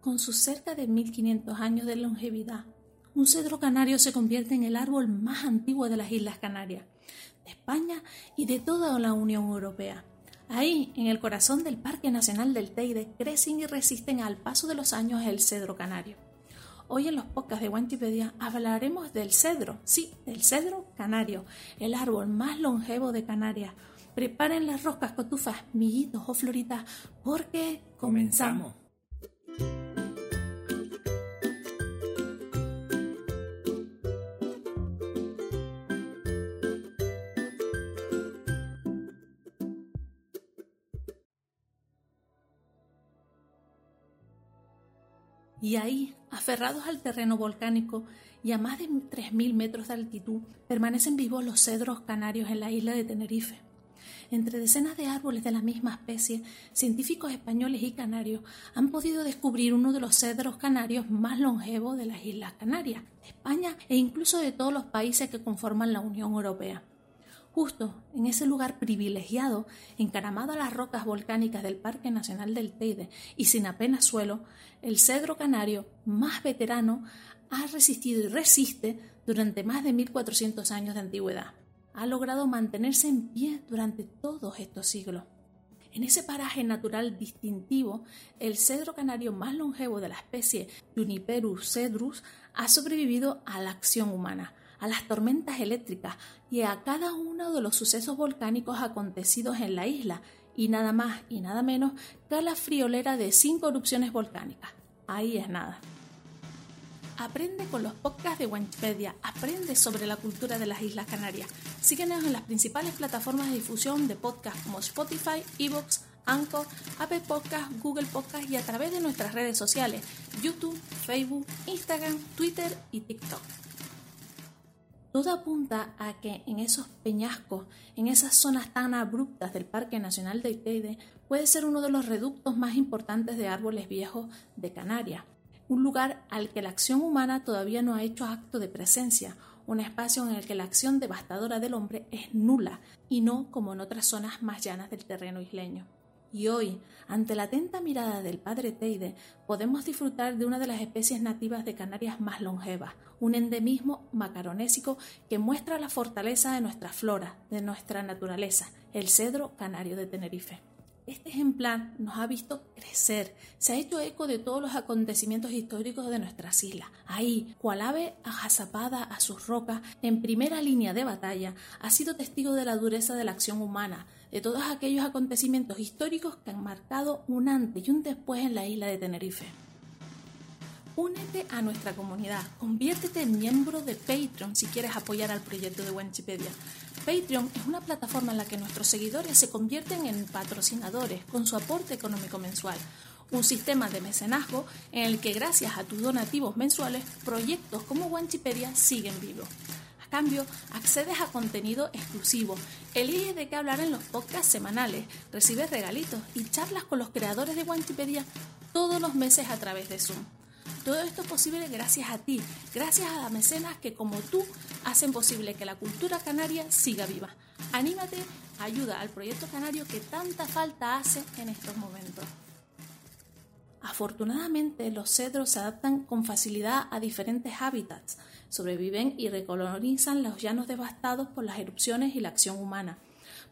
Con sus cerca de 1500 años de longevidad, un cedro canario se convierte en el árbol más antiguo de las Islas Canarias, de España y de toda la Unión Europea. Ahí, en el corazón del Parque Nacional del Teide, crecen y resisten al paso de los años el cedro canario. Hoy en los podcasts de Wikipedia hablaremos del cedro, sí, del cedro canario, el árbol más longevo de Canarias. Preparen las roscas, cotufas, millitos o floritas, porque comenzamos. Y ahí, aferrados al terreno volcánico y a más de 3.000 metros de altitud, permanecen vivos los cedros canarios en la isla de Tenerife. Entre decenas de árboles de la misma especie, científicos españoles y canarios han podido descubrir uno de los cedros canarios más longevos de las Islas Canarias, de España e incluso de todos los países que conforman la Unión Europea. Justo en ese lugar privilegiado, encaramado a las rocas volcánicas del Parque Nacional del Teide y sin apenas suelo, el cedro canario más veterano ha resistido y resiste durante más de 1400 años de antigüedad. Ha logrado mantenerse en pie durante todos estos siglos. En ese paraje natural distintivo, el cedro canario más longevo de la especie Juniperus cedrus ha sobrevivido a la acción humana, a las tormentas eléctricas y a cada uno de los sucesos volcánicos acontecidos en la isla, y nada más y nada menos que a la friolera de cinco erupciones volcánicas. Ahí es nada. Aprende con los podcasts de Wikipedia, aprende sobre la cultura de las Islas Canarias. Síguenos en las principales plataformas de difusión de podcasts como Spotify, Evox, Anchor, Apple Podcasts, Google Podcasts y a través de nuestras redes sociales, YouTube, Facebook, Instagram, Twitter y TikTok. Todo apunta a que en esos peñascos, en esas zonas tan abruptas del Parque Nacional de Teide, puede ser uno de los reductos más importantes de árboles viejos de Canarias, un lugar al que la acción humana todavía no ha hecho acto de presencia, un espacio en el que la acción devastadora del hombre es nula y no como en otras zonas más llanas del terreno isleño. Y hoy, ante la atenta mirada del padre Teide, podemos disfrutar de una de las especies nativas de Canarias más longevas, un endemismo macaronésico que muestra la fortaleza de nuestra flora, de nuestra naturaleza, el cedro canario de Tenerife. Este ejemplar nos ha visto crecer, se ha hecho eco de todos los acontecimientos históricos de nuestras islas. Ahí, cual ave ajazapada a sus rocas, en primera línea de batalla, ha sido testigo de la dureza de la acción humana, de todos aquellos acontecimientos históricos que han marcado un antes y un después en la isla de Tenerife. Únete a nuestra comunidad, conviértete en miembro de Patreon si quieres apoyar al proyecto de Wikipedia. Patreon es una plataforma en la que nuestros seguidores se convierten en patrocinadores con su aporte económico mensual. Un sistema de mecenazgo en el que gracias a tus donativos mensuales, proyectos como Wikipedia siguen vivos cambio, accedes a contenido exclusivo, eliges de qué hablar en los podcasts semanales, recibes regalitos y charlas con los creadores de Wikipedia todos los meses a través de Zoom. Todo esto es posible gracias a ti, gracias a las mecenas que como tú hacen posible que la cultura canaria siga viva. Anímate, ayuda al proyecto canario que tanta falta hace en estos momentos. Afortunadamente, los cedros se adaptan con facilidad a diferentes hábitats, sobreviven y recolonizan los llanos devastados por las erupciones y la acción humana.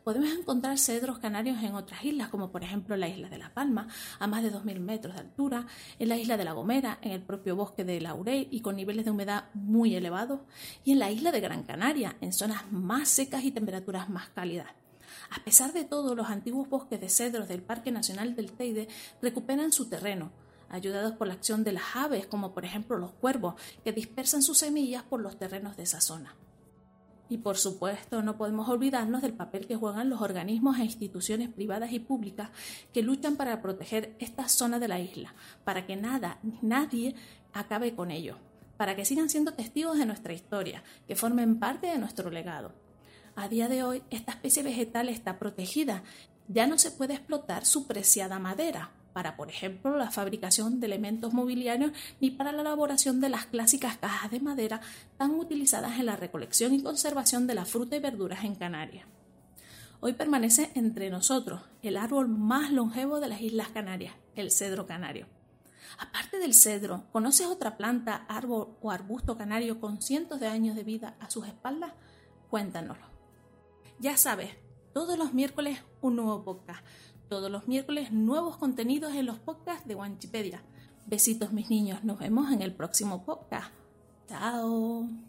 Podemos encontrar cedros canarios en otras islas, como por ejemplo la isla de La Palma, a más de 2.000 metros de altura, en la isla de La Gomera, en el propio bosque de Laurel y con niveles de humedad muy elevados, y en la isla de Gran Canaria, en zonas más secas y temperaturas más cálidas. A pesar de todo, los antiguos bosques de cedros del Parque Nacional del Teide recuperan su terreno, ayudados por la acción de las aves, como por ejemplo los cuervos, que dispersan sus semillas por los terrenos de esa zona. Y por supuesto, no podemos olvidarnos del papel que juegan los organismos e instituciones privadas y públicas que luchan para proteger esta zona de la isla, para que nada nadie acabe con ello, para que sigan siendo testigos de nuestra historia, que formen parte de nuestro legado. A día de hoy, esta especie vegetal está protegida. Ya no se puede explotar su preciada madera, para, por ejemplo, la fabricación de elementos mobiliarios ni para la elaboración de las clásicas cajas de madera tan utilizadas en la recolección y conservación de la fruta y verduras en Canarias. Hoy permanece entre nosotros el árbol más longevo de las Islas Canarias, el cedro canario. Aparte del cedro, ¿conoces otra planta, árbol o arbusto canario con cientos de años de vida a sus espaldas? Cuéntanoslo. Ya sabes, todos los miércoles un nuevo podcast. Todos los miércoles nuevos contenidos en los podcasts de Wanchipedia. Besitos mis niños, nos vemos en el próximo podcast. Chao.